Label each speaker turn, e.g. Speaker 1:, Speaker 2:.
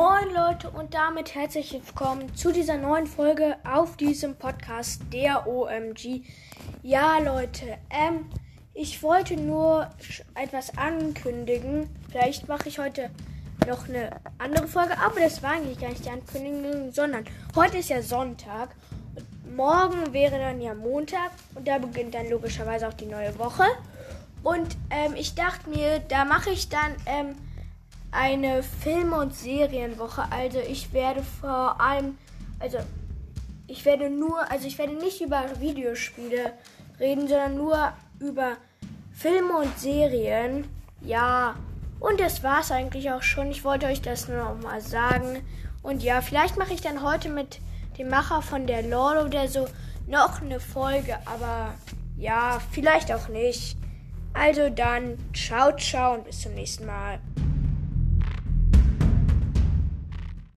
Speaker 1: Moin Leute und damit herzlich willkommen zu dieser neuen Folge auf diesem Podcast der OMG. Ja Leute, ähm, ich wollte nur etwas ankündigen. Vielleicht mache ich heute noch eine andere Folge, aber das war eigentlich gar nicht die Ankündigung, sondern heute ist ja Sonntag und morgen wäre dann ja Montag und da beginnt dann logischerweise auch die neue Woche. Und ähm, ich dachte mir, da mache ich dann ähm, eine Film- und Serienwoche. Also ich werde vor allem, also ich werde nur, also ich werde nicht über Videospiele reden, sondern nur über Filme und Serien. Ja, und das war's eigentlich auch schon. Ich wollte euch das nur noch mal sagen. Und ja, vielleicht mache ich dann heute mit dem Macher von der Lore oder so noch eine Folge, aber ja, vielleicht auch nicht. Also dann, ciao, ciao und bis zum nächsten Mal.